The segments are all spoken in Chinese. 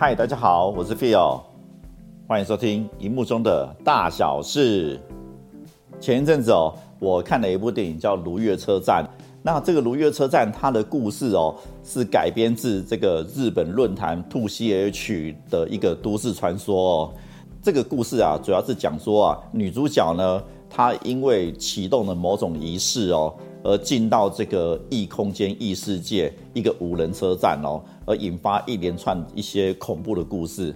嗨，大家好，我是 Phil，欢迎收听荧幕中的大小事。前一阵子哦，我看了一部电影叫《如月车站》。那这个《如月车站》它的故事哦，是改编自这个日本论坛兔 C H 的一个都市传说哦。这个故事啊，主要是讲说啊，女主角呢，他因为启动了某种仪式哦。而进到这个异空间、异世界一个无人车站哦，而引发一连串一些恐怖的故事。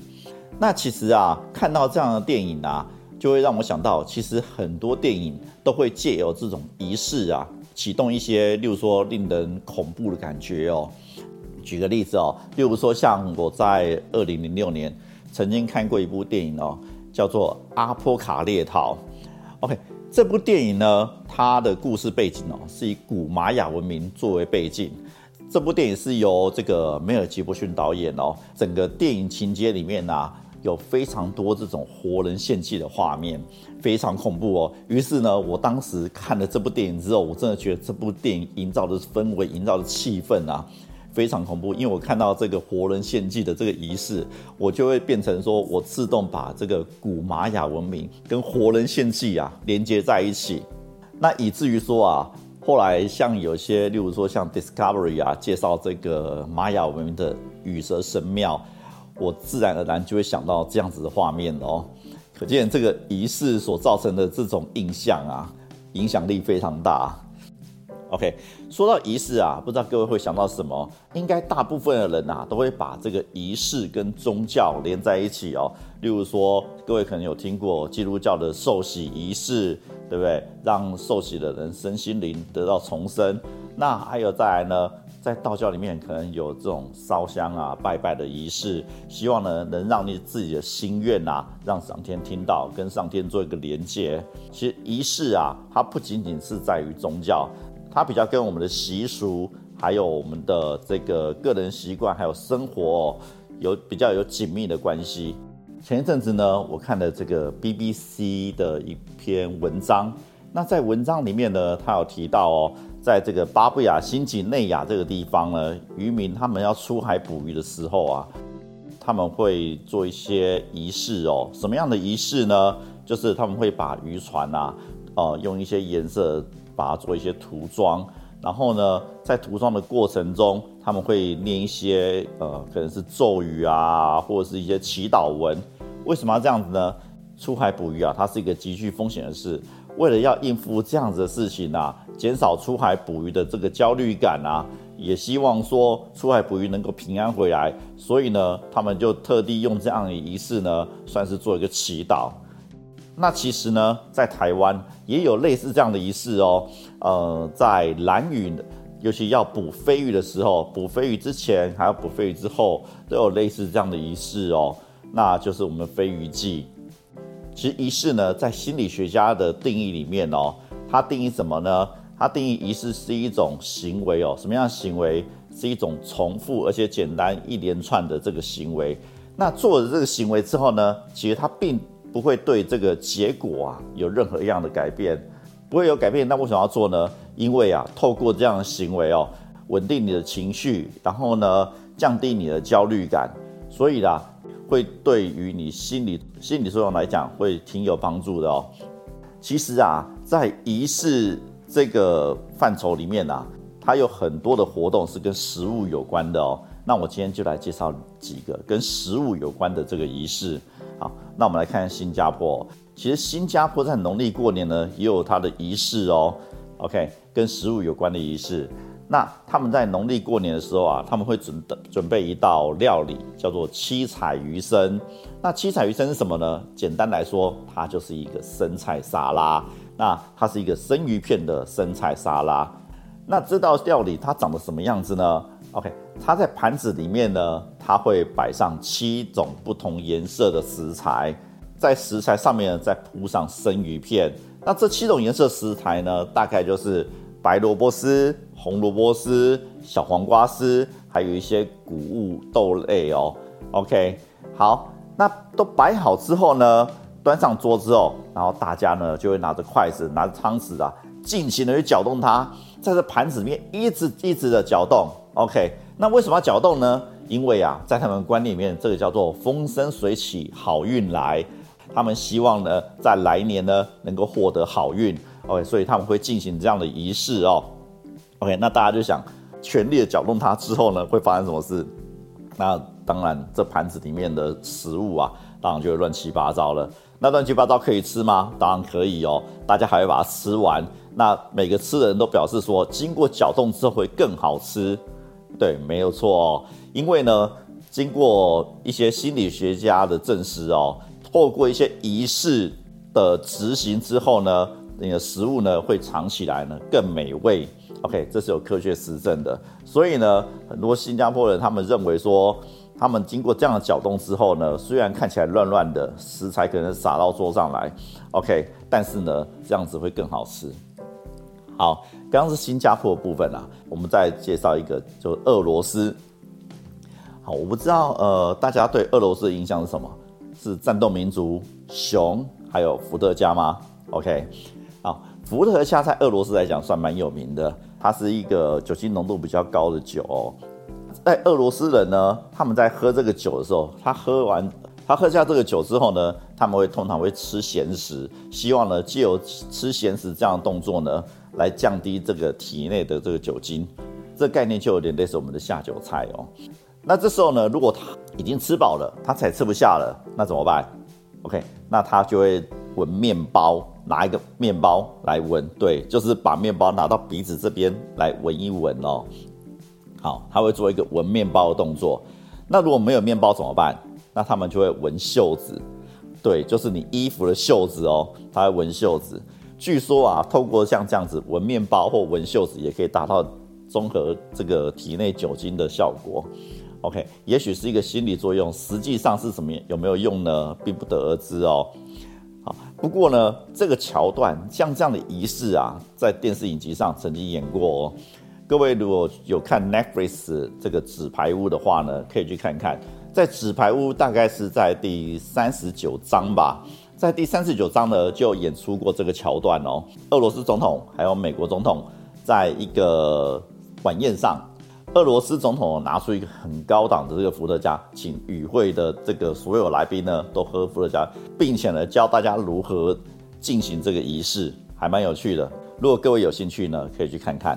那其实啊，看到这样的电影啊，就会让我想到，其实很多电影都会借由这种仪式啊，启动一些，例如说令人恐怖的感觉哦。举个例子哦，例如说像我在二零零六年曾经看过一部电影哦，叫做《阿波卡列逃》。OK。这部电影呢，它的故事背景哦，是以古玛雅文明作为背景。这部电影是由这个梅尔吉伯逊导演哦。整个电影情节里面呢，有非常多这种活人献祭的画面，非常恐怖哦。于是呢，我当时看了这部电影之后，我真的觉得这部电影营造的氛围、营造的气氛啊。非常恐怖，因为我看到这个活人献祭的这个仪式，我就会变成说我自动把这个古玛雅文明跟活人献祭啊连接在一起，那以至于说啊，后来像有些，例如说像 Discovery 啊介绍这个玛雅文明的羽蛇神庙，我自然而然就会想到这样子的画面哦，可见这个仪式所造成的这种印象啊，影响力非常大。OK，说到仪式啊，不知道各位会想到什么？应该大部分的人啊，都会把这个仪式跟宗教连在一起哦。例如说，各位可能有听过基督教的受洗仪式，对不对？让受洗的人身心灵得到重生。那还有再来呢，在道教里面可能有这种烧香啊、拜拜的仪式，希望呢能让你自己的心愿啊，让上天听到，跟上天做一个连接。其实仪式啊，它不仅仅是在于宗教。它比较跟我们的习俗，还有我们的这个个人习惯，还有生活哦有比较有紧密的关系。前一阵子呢，我看了这个 BBC 的一篇文章，那在文章里面呢，他有提到哦，在这个巴布亚新几内亚这个地方呢，渔民他们要出海捕鱼的时候啊，他们会做一些仪式哦。什么样的仪式呢？就是他们会把渔船啊，呃，用一些颜色。把它做一些涂装，然后呢，在涂装的过程中，他们会念一些呃，可能是咒语啊，或者是一些祈祷文。为什么要这样子呢？出海捕鱼啊，它是一个极具风险的事。为了要应付这样子的事情啊，减少出海捕鱼的这个焦虑感啊，也希望说出海捕鱼能够平安回来，所以呢，他们就特地用这样的仪式呢，算是做一个祈祷。那其实呢，在台湾也有类似这样的仪式哦。呃，在蓝屿，尤其要捕飞鱼的时候，捕飞鱼之前还要捕飞鱼之后，都有类似这样的仪式哦。那就是我们飞鱼季。其实仪式呢，在心理学家的定义里面哦，它定义什么呢？它定义仪式是一种行为哦，什么样的行为？是一种重复而且简单一连串的这个行为。那做了这个行为之后呢，其实它并不会对这个结果啊有任何一样的改变，不会有改变。那为什么要做呢？因为啊，透过这样的行为哦，稳定你的情绪，然后呢，降低你的焦虑感，所以啦，会对于你心理心理作用来讲，会挺有帮助的哦。其实啊，在仪式这个范畴里面啊，它有很多的活动是跟食物有关的哦。那我今天就来介绍几个跟食物有关的这个仪式。好，那我们来看新加坡。其实新加坡在农历过年呢，也有它的仪式哦。OK，跟食物有关的仪式。那他们在农历过年的时候啊，他们会准准备一道料理，叫做七彩鱼生。那七彩鱼生是什么呢？简单来说，它就是一个生菜沙拉。那它是一个生鱼片的生菜沙拉。那这道料理它长得什么样子呢？OK，它在盘子里面呢，它会摆上七种不同颜色的食材，在食材上面呢再铺上生鱼片。那这七种颜色食材呢，大概就是白萝卜丝、红萝卜丝、小黄瓜丝，还有一些谷物豆类哦。OK，好，那都摆好之后呢，端上桌之后，然后大家呢就会拿着筷子、拿着汤匙啊，尽情的去搅动它，在这盘子里面一直一直的搅动。OK，那为什么要搅动呢？因为啊，在他们观念里面，这个叫做风生水起，好运来。他们希望呢，在来年呢能够获得好运。OK，所以他们会进行这样的仪式哦。OK，那大家就想，全力的搅动它之后呢，会发生什么事？那当然，这盘子里面的食物啊，当然就会乱七八糟了。那乱七八糟可以吃吗？当然可以哦。大家还会把它吃完。那每个吃的人都表示说，经过搅动之后会更好吃。对，没有错哦。因为呢，经过一些心理学家的证实哦，透过一些仪式的执行之后呢，你的食物呢会尝起来呢更美味。OK，这是有科学实证的。所以呢，很多新加坡人他们认为说，他们经过这样的搅动之后呢，虽然看起来乱乱的食材可能撒到桌上来，OK，但是呢，这样子会更好吃。好，刚刚是新加坡的部分啊，我们再介绍一个，就俄罗斯。好，我不知道呃，大家对俄罗斯的印象是什么？是战斗民族、熊，还有伏特加吗？OK，好，伏特加在俄罗斯来讲算蛮有名的，它是一个酒精浓度比较高的酒。在俄罗斯人呢，他们在喝这个酒的时候，他喝完。他喝下这个酒之后呢，他们会通常会吃咸食，希望呢借由吃咸食这样的动作呢，来降低这个体内的这个酒精。这概念就有点类似我们的下酒菜哦。那这时候呢，如果他已经吃饱了，他才吃不下了，那怎么办？OK，那他就会闻面包，拿一个面包来闻，对，就是把面包拿到鼻子这边来闻一闻哦。好，他会做一个闻面包的动作。那如果没有面包怎么办？那他们就会闻袖子，对，就是你衣服的袖子哦，它会闻袖子。据说啊，透过像这样子闻面包或闻袖子，也可以达到综合这个体内酒精的效果。OK，也许是一个心理作用，实际上是什么有没有用呢，并不得而知哦。好，不过呢，这个桥段像这样的仪式啊，在电视影集上曾经演过哦。各位如果有看 Netflix 这个纸牌屋的话呢，可以去看看。在纸牌屋大概是在第三十九章吧，在第三十九章呢就演出过这个桥段哦。俄罗斯总统还有美国总统在一个晚宴上，俄罗斯总统拿出一个很高档的这个伏特加，请与会的这个所有来宾呢都喝伏特加，并且呢教大家如何进行这个仪式，还蛮有趣的。如果各位有兴趣呢，可以去看看。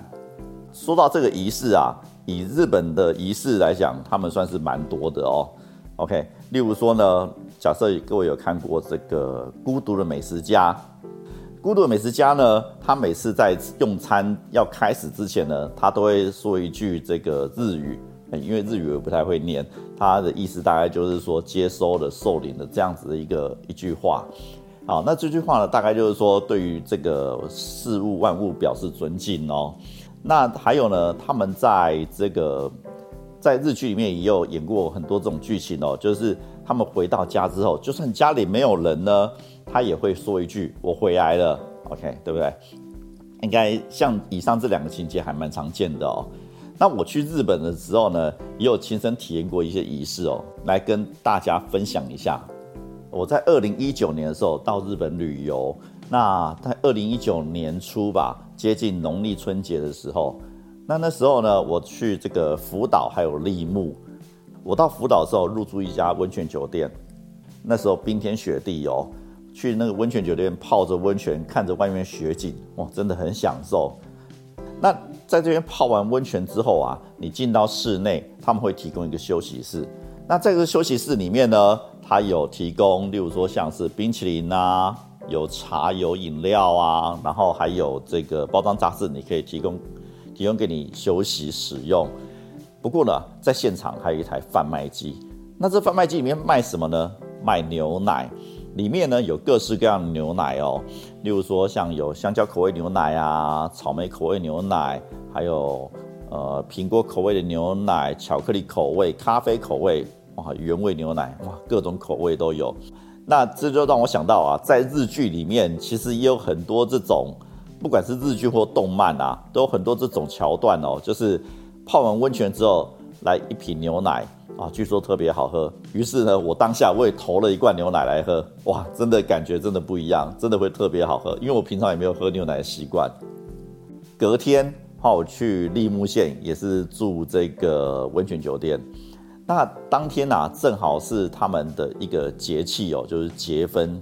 说到这个仪式啊。以日本的仪式来讲，他们算是蛮多的哦。OK，例如说呢，假设各位有看过这个《孤独的美食家》，《孤独的美食家》呢，他每次在用餐要开始之前呢，他都会说一句这个日语，因为日语我不太会念，他的意思大概就是说接收的、受领的这样子的一个一句话。好，那这句话呢，大概就是说对于这个事物万物表示尊敬哦。那还有呢？他们在这个在日剧里面也有演过很多这种剧情哦，就是他们回到家之后，就算家里没有人呢，他也会说一句“我回来了 ”，OK，对不对？应该像以上这两个情节还蛮常见的哦。那我去日本的时候呢，也有亲身体验过一些仪式哦，来跟大家分享一下。我在二零一九年的时候到日本旅游，那在二零一九年初吧。接近农历春节的时候，那那时候呢，我去这个福岛还有立木。我到福岛的时候入住一家温泉酒店，那时候冰天雪地哦，去那个温泉酒店泡着温泉，看着外面雪景，哇，真的很享受。那在这边泡完温泉之后啊，你进到室内，他们会提供一个休息室。那在这个休息室里面呢，它有提供，例如说像是冰淇淋啊。有茶有饮料啊，然后还有这个包装杂志，你可以提供提供给你休息使用。不过呢，在现场还有一台贩卖机。那这贩卖机里面卖什么呢？卖牛奶。里面呢有各式各样的牛奶哦，例如说像有香蕉口味牛奶啊，草莓口味牛奶，还有呃苹果口味的牛奶，巧克力口味，咖啡口味，哇，原味牛奶，哇，各种口味都有。那这就让我想到啊，在日剧里面其实也有很多这种，不管是日剧或动漫啊，都有很多这种桥段哦，就是泡完温泉之后来一瓶牛奶啊，据说特别好喝。于是呢，我当下我也投了一罐牛奶来喝，哇，真的感觉真的不一样，真的会特别好喝，因为我平常也没有喝牛奶的习惯。隔天，我去立木县也是住这个温泉酒店。那当天呐，正好是他们的一个节气哦，就是结婚。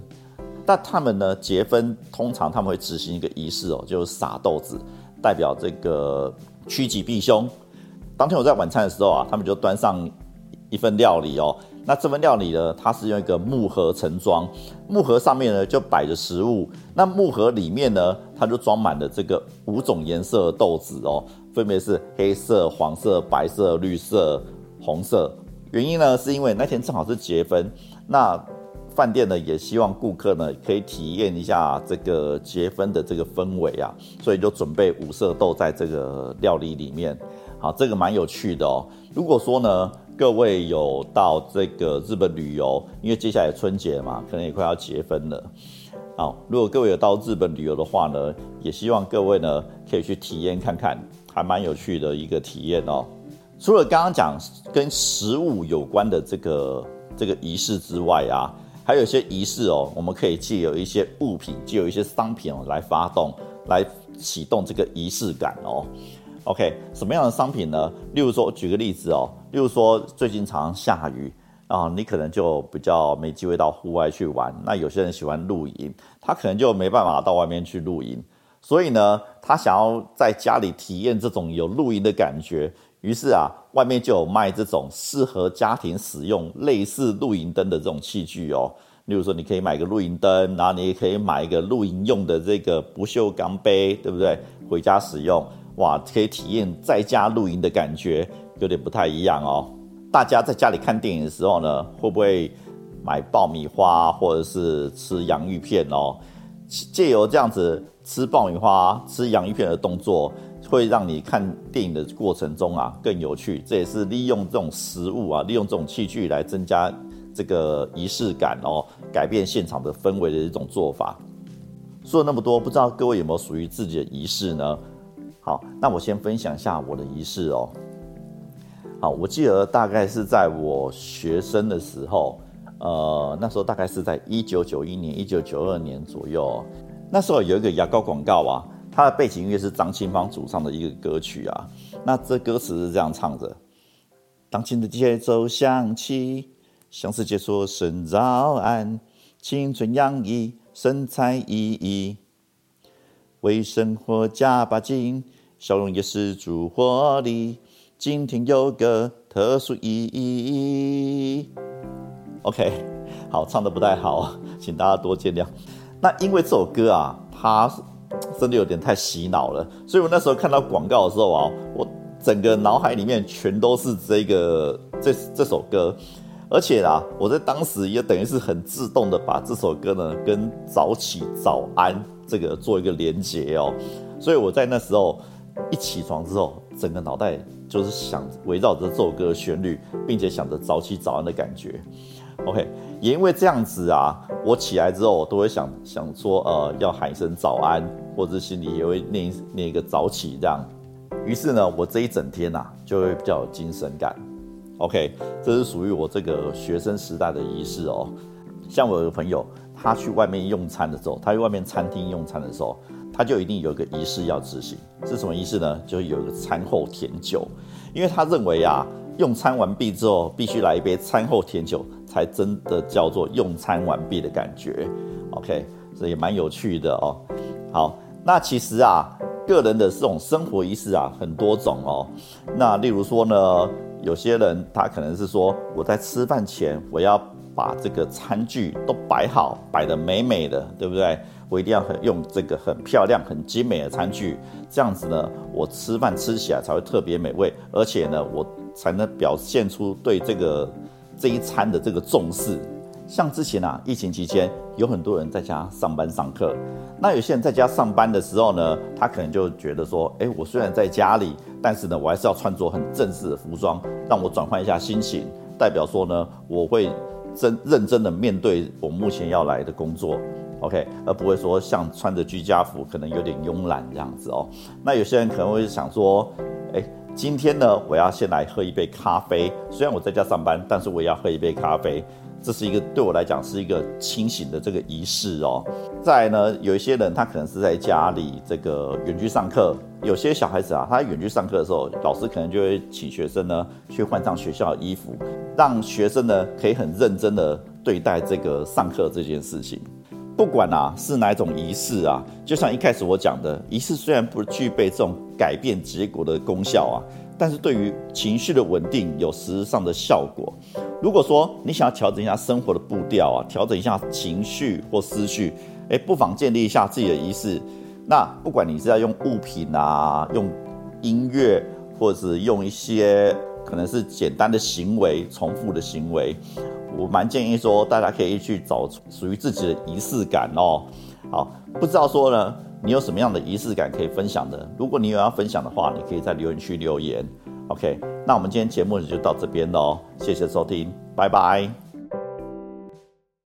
那他们呢，结婚通常他们会执行一个仪式哦，就是撒豆子，代表这个趋吉避凶。当天我在晚餐的时候啊，他们就端上一份料理哦。那这份料理呢，它是用一个木盒盛装，木盒上面呢就摆着食物。那木盒里面呢，它就装满了这个五种颜色的豆子哦，分别是黑色、黄色、白色、绿色、红色。原因呢，是因为那天正好是结婚，那饭店呢也希望顾客呢可以体验一下这个结婚的这个氛围啊，所以就准备五色豆在这个料理里面。好，这个蛮有趣的哦。如果说呢。各位有到这个日本旅游，因为接下来春节嘛，可能也快要结婚了。好，如果各位有到日本旅游的话呢，也希望各位呢可以去体验看看，还蛮有趣的一个体验哦。除了刚刚讲跟食物有关的这个这个仪式之外啊，还有一些仪式哦，我们可以借有一些物品，借有一些商品哦来发动，来启动这个仪式感哦。OK，什么样的商品呢？例如说，举个例子哦，例如说最近常常下雨啊，你可能就比较没机会到户外去玩。那有些人喜欢露营，他可能就没办法到外面去露营，所以呢，他想要在家里体验这种有露营的感觉。于是啊，外面就有卖这种适合家庭使用、类似露营灯的这种器具哦。例如说，你可以买个露营灯，然后你也可以买一个露营用的这个不锈钢杯，对不对？回家使用。哇，可以体验在家露营的感觉，有点不太一样哦。大家在家里看电影的时候呢，会不会买爆米花或者是吃洋芋片哦？借由这样子吃爆米花、吃洋芋片的动作，会让你看电影的过程中啊更有趣。这也是利用这种食物啊，利用这种器具来增加这个仪式感哦，改变现场的氛围的一种做法。说了那么多，不知道各位有没有属于自己的仪式呢？好，那我先分享一下我的仪式哦。好，我记得大概是在我学生的时候，呃，那时候大概是在一九九一年、一九九二年左右。那时候有一个牙膏广告啊，它的背景音乐是张清芳主唱的一个歌曲啊。那这歌词是这样唱着：当前的节奏响起，向世界说声早安，青春洋溢，神采奕奕，为生活加把劲。笑容也是足活力，今天有个特殊意义。OK，好，唱的不太好，请大家多见谅。那因为这首歌啊，它真的有点太洗脑了，所以我那时候看到广告的时候啊，我整个脑海里面全都是这个这这首歌，而且啊，我在当时也等于是很自动的把这首歌呢跟早起早安这个做一个连结哦，所以我在那时候。一起床之后，整个脑袋就是想围绕着这首歌的旋律，并且想着早起早安的感觉。OK，也因为这样子啊，我起来之后我都会想想说，呃，要喊一声早安，或者心里也会念念一个早起这样。于是呢，我这一整天呐就会比较有精神感。OK，这是属于我这个学生时代的仪式哦。像我有个朋友，他去外面用餐的时候，他去外面餐厅用餐的时候。他就一定有个仪式要执行，是什么仪式呢？就是有一个餐后甜酒，因为他认为啊，用餐完毕之后必须来一杯餐后甜酒，才真的叫做用餐完毕的感觉。OK，这也蛮有趣的哦。好，那其实啊，个人的这种生活仪式啊，很多种哦。那例如说呢，有些人他可能是说，我在吃饭前我要把这个餐具都摆好，摆得美美的，对不对？我一定要很用这个很漂亮、很精美的餐具，这样子呢，我吃饭吃起来才会特别美味，而且呢，我才能表现出对这个这一餐的这个重视。像之前啊，疫情期间有很多人在家上班上课，那有些人在家上班的时候呢，他可能就觉得说，哎，我虽然在家里，但是呢，我还是要穿着很正式的服装，让我转换一下心情，代表说呢，我会真认真的面对我目前要来的工作。OK，而不会说像穿着居家服可能有点慵懒这样子哦。那有些人可能会想说，哎，今天呢，我要先来喝一杯咖啡。虽然我在家上班，但是我也要喝一杯咖啡。这是一个对我来讲是一个清醒的这个仪式哦。再呢，有一些人他可能是在家里这个远距上课，有些小孩子啊，他远距上课的时候，老师可能就会请学生呢去换上学校的衣服，让学生呢可以很认真的对待这个上课这件事情。不管啊是哪种仪式啊，就像一开始我讲的，仪式虽然不具备这种改变结果的功效啊，但是对于情绪的稳定有实质上的效果。如果说你想要调整一下生活的步调啊，调整一下情绪或思绪，哎，不妨建立一下自己的仪式。那不管你是要用物品啊，用音乐，或者是用一些可能是简单的行为、重复的行为。我蛮建议说，大家可以去找属于自己的仪式感哦。好，不知道说呢，你有什么样的仪式感可以分享的？如果你有要分享的话，你可以在留言区留言。OK，那我们今天节目就到这边喽，谢谢收听，拜拜。